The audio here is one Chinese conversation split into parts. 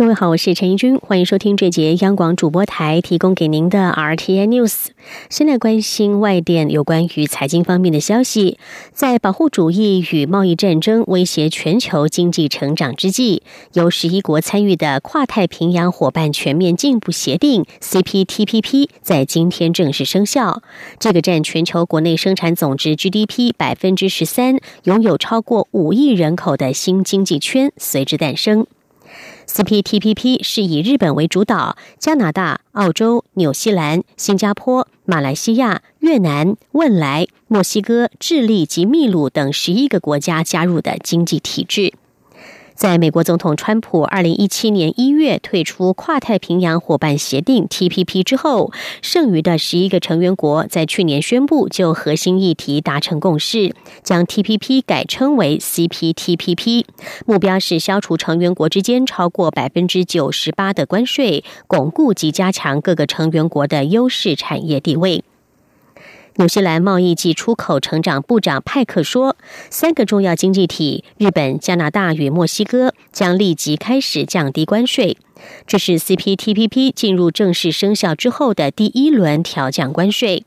各位好，我是陈怡君，欢迎收听这节央广主播台提供给您的 RTN News。现在关心外电有关于财经方面的消息。在保护主义与贸易战争威胁全球经济成长之际，由十一国参与的跨太平洋伙伴全面进步协定 （CPTPP） 在今天正式生效。这个占全球国内生产总值 GDP 百分之十三、拥有超过五亿人口的新经济圈随之诞生。CPTPP 是以日本为主导，加拿大、澳洲、纽西兰、新加坡、马来西亚、越南、汶莱、墨西哥、智利及秘鲁等十一个国家加入的经济体制。在美国总统川普二零一七年一月退出跨太平洋伙伴协定 （TPP） 之后，剩余的十一个成员国在去年宣布就核心议题达成共识，将 TPP 改称为 CPTPP，目标是消除成员国之间超过百分之九十八的关税，巩固及加强各个成员国的优势产业地位。纽西兰贸易及出口成长部长派克说：“三个重要经济体——日本、加拿大与墨西哥——将立即开始降低关税。这是 CPTPP 进入正式生效之后的第一轮调降关税。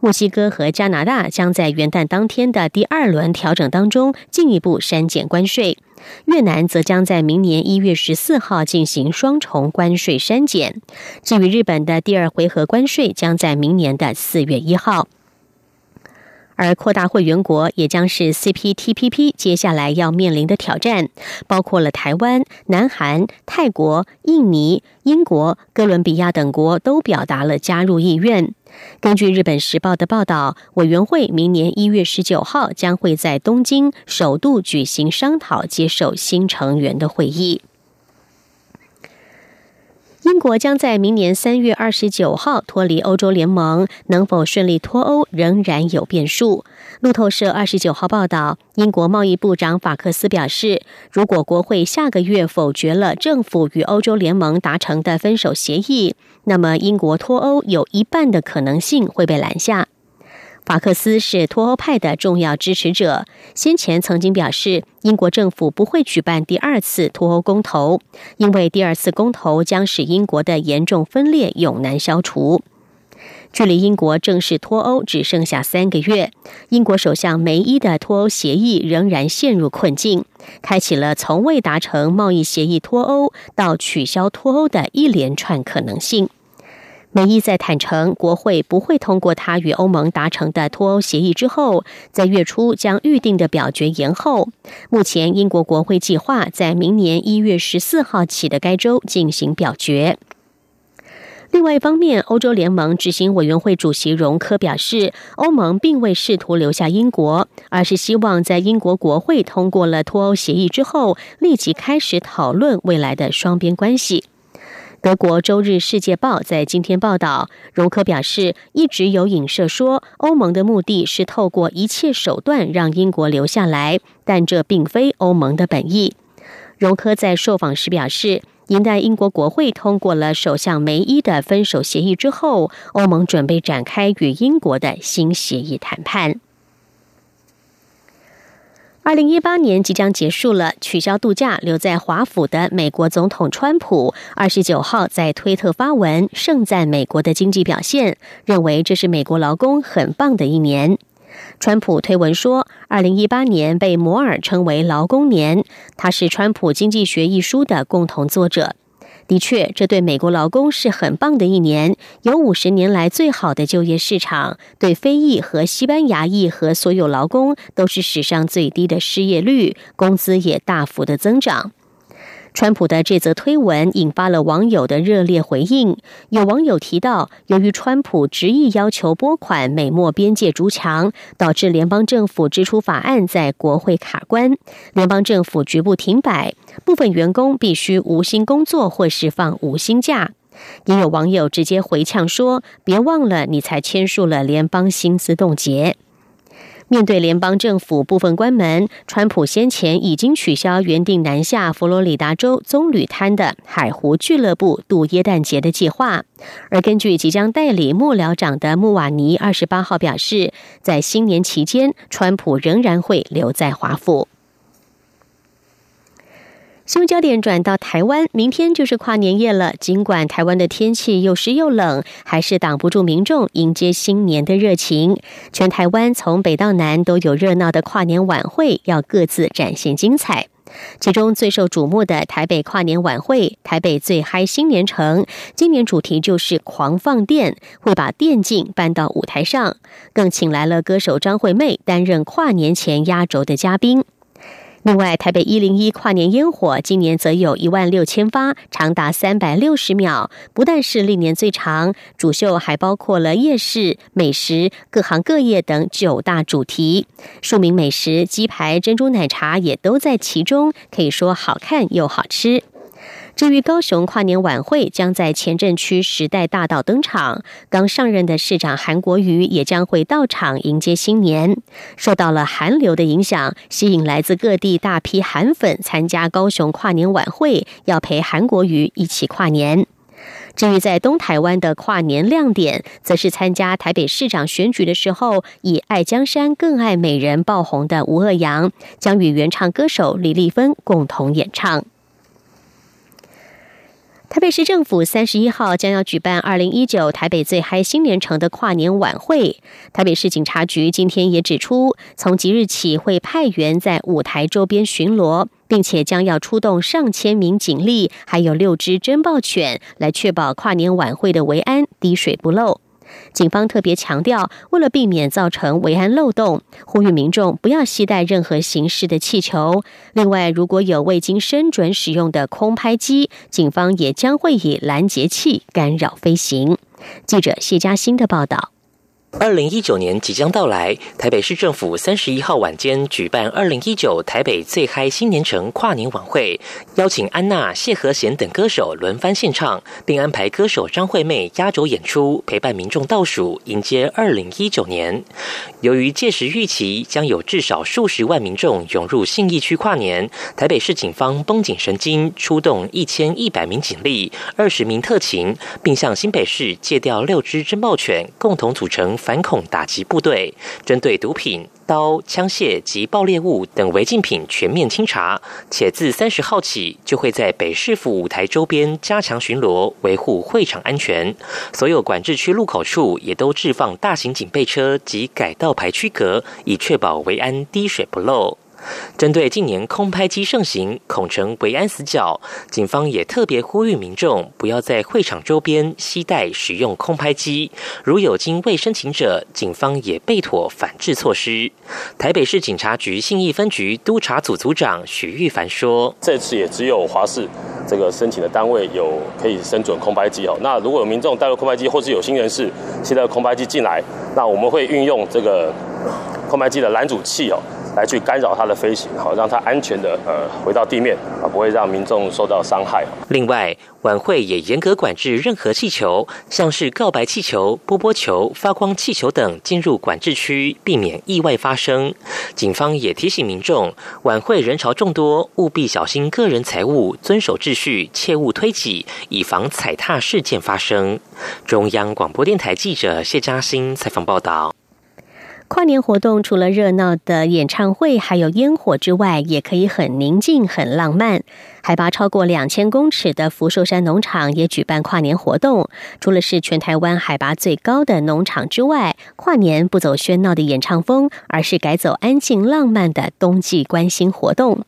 墨西哥和加拿大将在元旦当天的第二轮调整当中进一步删减关税。越南则将在明年一月十四号进行双重关税删减。至于日本的第二回合关税，将在明年的四月一号。”而扩大会员国也将是 CPTPP 接下来要面临的挑战，包括了台湾、南韩、泰国、印尼、英国、哥伦比亚等国都表达了加入意愿。根据日本时报的报道，委员会明年一月十九号将会在东京首度举行商讨接受新成员的会议。英国将在明年三月二十九号脱离欧洲联盟，能否顺利脱欧仍然有变数。路透社二十九号报道，英国贸易部长法克斯表示，如果国会下个月否决了政府与欧洲联盟达成的分手协议，那么英国脱欧有一半的可能性会被拦下。法克斯是脱欧派的重要支持者，先前曾经表示，英国政府不会举办第二次脱欧公投，因为第二次公投将使英国的严重分裂永难消除。距离英国正式脱欧只剩下三个月，英国首相梅伊的脱欧协议仍然陷入困境，开启了从未达成贸易协议脱欧到取消脱欧的一连串可能性。梅伊在坦诚国会不会通过他与欧盟达成的脱欧协议之后，在月初将预定的表决延后。目前，英国国会计划在明年一月十四号起的该周进行表决。另外一方面，欧洲联盟执行委员会主席容科表示，欧盟并未试图留下英国，而是希望在英国国会通过了脱欧协议之后，立即开始讨论未来的双边关系。德国《周日世界报》在今天报道，荣科表示，一直有影射说，欧盟的目的是透过一切手段让英国留下来，但这并非欧盟的本意。荣科在受访时表示，一旦英国国会通过了首相梅伊的分手协议之后，欧盟准备展开与英国的新协议谈判。二零一八年即将结束了，取消度假留在华府的美国总统川普二十九号在推特发文盛赞美国的经济表现，认为这是美国劳工很棒的一年。川普推文说，二零一八年被摩尔称为劳工年，他是《川普经济学》一书的共同作者。的确，这对美国劳工是很棒的一年，有五十年来最好的就业市场，对非裔和西班牙裔和所有劳工都是史上最低的失业率，工资也大幅的增长。川普的这则推文引发了网友的热烈回应。有网友提到，由于川普执意要求拨款美墨边界筑墙，导致联邦政府支出法案在国会卡关，联邦政府局部停摆，部分员工必须无薪工作或释放无薪假。也有网友直接回呛说：“别忘了，你才签署了联邦薪资冻结。”面对联邦政府部分关门，川普先前已经取消原定南下佛罗里达州棕榈滩的海湖俱乐部度耶诞节的计划。而根据即将代理幕僚长的穆瓦尼二十八号表示，在新年期间，川普仍然会留在华府。新闻焦点转到台湾，明天就是跨年夜了。尽管台湾的天气又湿又冷，还是挡不住民众迎接新年的热情。全台湾从北到南都有热闹的跨年晚会，要各自展现精彩。其中最受瞩目的台北跨年晚会——台北最嗨新年城，今年主题就是狂放电，会把电竞搬到舞台上，更请来了歌手张惠妹担任跨年前压轴的嘉宾。另外，台北一零一跨年烟火今年则有一万六千发，长达三百六十秒，不但是历年最长，主秀还包括了夜市、美食、各行各业等九大主题，数名美食、鸡排、珍珠奶茶也都在其中，可以说好看又好吃。至于高雄跨年晚会将在前镇区时代大道登场，刚上任的市长韩国瑜也将会到场迎接新年。受到了韩流的影响，吸引来自各地大批韩粉参加高雄跨年晚会，要陪韩国瑜一起跨年。至于在东台湾的跨年亮点，则是参加台北市长选举的时候，以爱江山更爱美人爆红的吴二阳，将与原唱歌手李丽芬共同演唱。台北市政府三十一号将要举办二零一九台北最嗨新年城的跨年晚会。台北市警察局今天也指出，从即日起会派员在舞台周边巡逻，并且将要出动上千名警力，还有六只侦报犬，来确保跨年晚会的维安滴水不漏。警方特别强调，为了避免造成维安漏洞，呼吁民众不要携带任何形式的气球。另外，如果有未经申准使用的空拍机，警方也将会以拦截器干扰飞行。记者谢佳欣的报道。二零一九年即将到来，台北市政府三十一号晚间举办二零一九台北最嗨新年城跨年晚会，邀请安娜、谢和弦等歌手轮番献唱，并安排歌手张惠妹压轴演出，陪伴民众倒数迎接二零一九年。由于届时预期将有至少数十万民众涌入信义区跨年，台北市警方绷紧神经，出动一千一百名警力、二十名特勤，并向新北市借调六只侦报犬，共同组成。反恐打击部队针对毒品、刀、枪械及爆裂物等违禁品全面清查，且自三十号起就会在北市府舞台周边加强巡逻，维护会场安全。所有管制区路口处也都置放大型警备车及改道牌区隔，以确保维安滴水不漏。针对近年空拍机盛行，恐成维安死角，警方也特别呼吁民众不要在会场周边携带使用空拍机。如有经未申请者，警方也备妥反制措施。台北市警察局信义分局督察组组长许玉凡说：“这次也只有华视这个申请的单位有可以申准空拍机哦。那如果有民众带入空拍机，或是有心人士携带空拍机进来，那我们会运用这个空拍机的拦阻器哦。”来去干扰它的飞行，好让它安全的呃回到地面啊，不会让民众受到伤害。另外，晚会也严格管制任何气球，像是告白气球、波波球、发光气球等进入管制区，避免意外发生。警方也提醒民众，晚会人潮众多，务必小心个人财物，遵守秩序，切勿推挤，以防踩踏事件发生。中央广播电台记者谢嘉欣采访报道。跨年活动除了热闹的演唱会，还有烟火之外，也可以很宁静、很浪漫。海拔超过两千公尺的福寿山农场也举办跨年活动。除了是全台湾海拔最高的农场之外，跨年不走喧闹的演唱风，而是改走安静浪漫的冬季关心活动。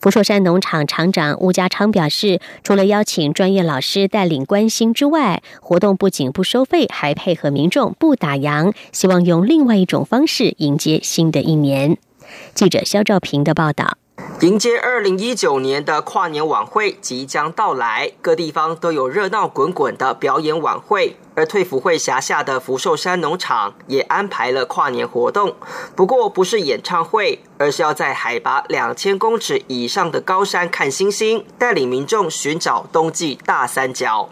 福寿山农场厂长吴家昌表示，除了邀请专业老师带领关心之外，活动不仅不收费，还配合民众不打烊，希望用另外一种方式迎接新的一年。记者肖兆平的报道。迎接二零一九年的跨年晚会即将到来，各地方都有热闹滚滚的表演晚会。而退辅会辖下的福寿山农场也安排了跨年活动，不过不是演唱会，而是要在海拔两千公尺以上的高山看星星，带领民众寻找冬季大三角。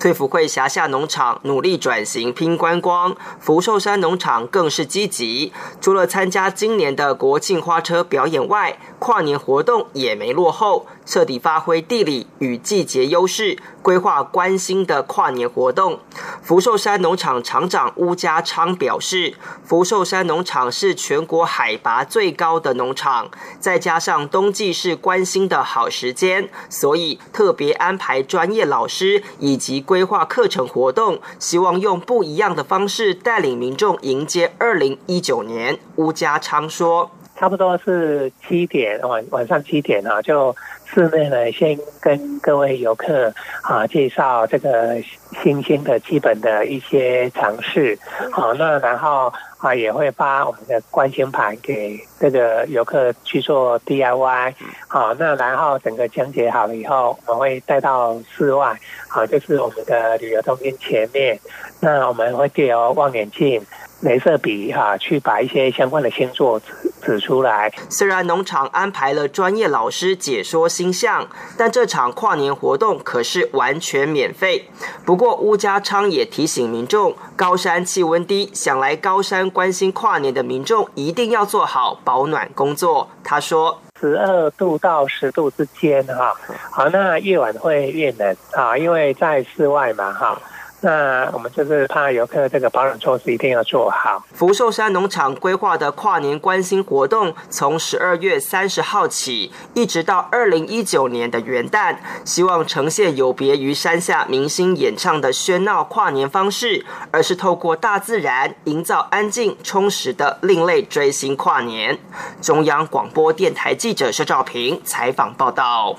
退辅会辖下农场努力转型拼观光，福寿山农场更是积极，除了参加今年的国庆花车表演外，跨年活动也没落后。彻底发挥地理与季节优势，规划关心的跨年活动。福寿山农场厂长乌家昌表示，福寿山农场是全国海拔最高的农场，再加上冬季是关心的好时间，所以特别安排专业老师以及规划课程活动，希望用不一样的方式带领民众迎接二零一九年。乌家昌说：“差不多是七点晚晚上七点啊，就。”室内呢，先跟各位游客啊介绍这个新兴的基本的一些尝试，好，那然后啊也会发我们的观星盘给这个游客去做 DIY，好，那然后整个讲解好了以后，我们会带到室外，好，就是我们的旅游中心前面，那我们会借由望远镜。镭射笔哈，去把一些相关的星座指指出来。虽然农场安排了专业老师解说星象，但这场跨年活动可是完全免费。不过乌家昌也提醒民众，高山气温低，想来高山关心跨年的民众一定要做好保暖工作。他说：十二度到十度之间哈，好，那越晚会越冷啊，因为在室外嘛哈。那我们就是怕游客这个保暖措施一定要做好。福寿山农场规划的跨年关心活动，从十二月三十号起，一直到二零一九年的元旦，希望呈现有别于山下明星演唱的喧闹跨年方式，而是透过大自然营造安静充实的另类追星跨年。中央广播电台记者肖照平采访报道。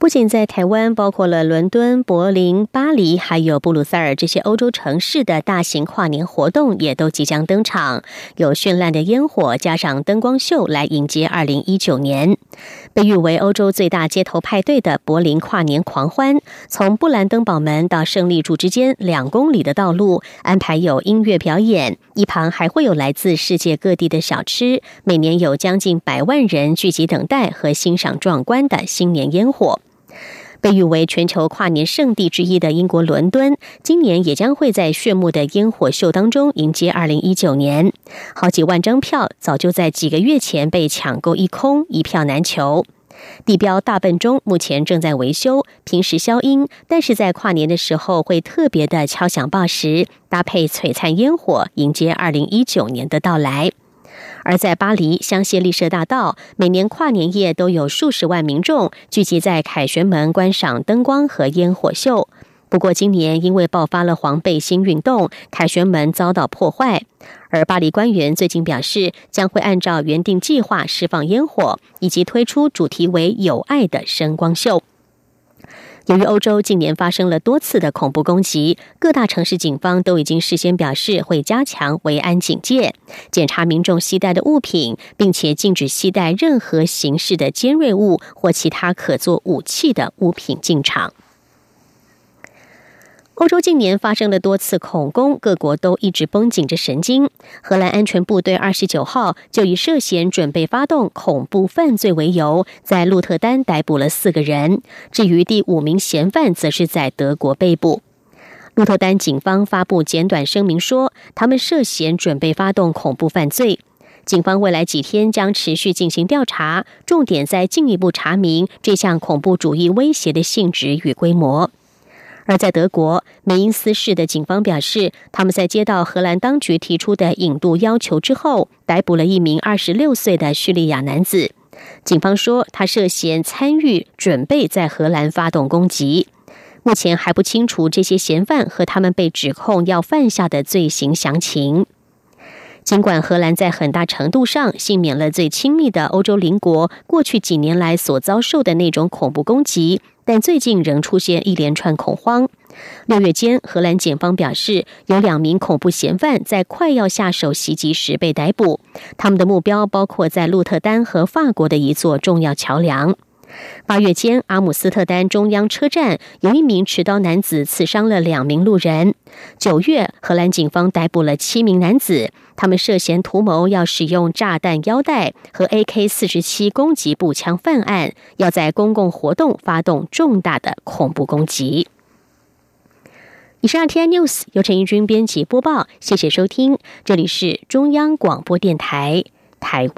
不仅在台湾，包括了伦敦、柏林、巴黎，还有布鲁塞尔这些欧洲城市的大型跨年活动也都即将登场，有绚烂的烟火加上灯光秀来迎接二零一九年。被誉为欧洲最大街头派对的柏林跨年狂欢，从布兰登堡门到胜利柱之间两公里的道路安排有音乐表演，一旁还会有来自世界各地的小吃，每年有将近百万人聚集等待和欣赏壮观的新年烟火。被誉为全球跨年圣地之一的英国伦敦，今年也将会在炫目的烟火秀当中迎接二零一九年。好几万张票早就在几个月前被抢购一空，一票难求。地标大笨钟目前正在维修，平时消音，但是在跨年的时候会特别的敲响报时，搭配璀璨烟火，迎接二零一九年的到来。而在巴黎香榭丽舍大道，每年跨年夜都有数十万民众聚集在凯旋门观赏灯光和烟火秀。不过，今年因为爆发了黄背心运动，凯旋门遭到破坏。而巴黎官员最近表示，将会按照原定计划释放烟火，以及推出主题为“有爱”的声光秀。由于欧洲近年发生了多次的恐怖攻击，各大城市警方都已经事先表示会加强维安警戒，检查民众携带的物品，并且禁止携带任何形式的尖锐物或其他可做武器的物品进场。欧洲近年发生了多次恐攻，各国都一直绷紧着神经。荷兰安全部队二十九号就以涉嫌准备发动恐怖犯罪为由，在鹿特丹逮捕了四个人。至于第五名嫌犯，则是在德国被捕。鹿特丹警方发布简短声明说，他们涉嫌准备发动恐怖犯罪。警方未来几天将持续进行调查，重点在进一步查明这项恐怖主义威胁的性质与规模。而在德国梅因斯市的警方表示，他们在接到荷兰当局提出的引渡要求之后，逮捕了一名二十六岁的叙利亚男子。警方说，他涉嫌参与、准备在荷兰发动攻击。目前还不清楚这些嫌犯和他们被指控要犯下的罪行详情。尽管荷兰在很大程度上幸免了最亲密的欧洲邻国过去几年来所遭受的那种恐怖攻击。但最近仍出现一连串恐慌。六月间，荷兰警方表示，有两名恐怖嫌犯在快要下手袭击时被逮捕，他们的目标包括在鹿特丹和法国的一座重要桥梁。八月间，阿姆斯特丹中央车站有一名持刀男子刺伤了两名路人。九月，荷兰警方逮捕了七名男子，他们涉嫌图谋要使用炸弹腰带和 AK 四十七攻击步枪犯案，要在公共活动发动重大的恐怖攻击。以上 T I News 由陈义军编辑播报，谢谢收听，这里是中央广播电台台湾。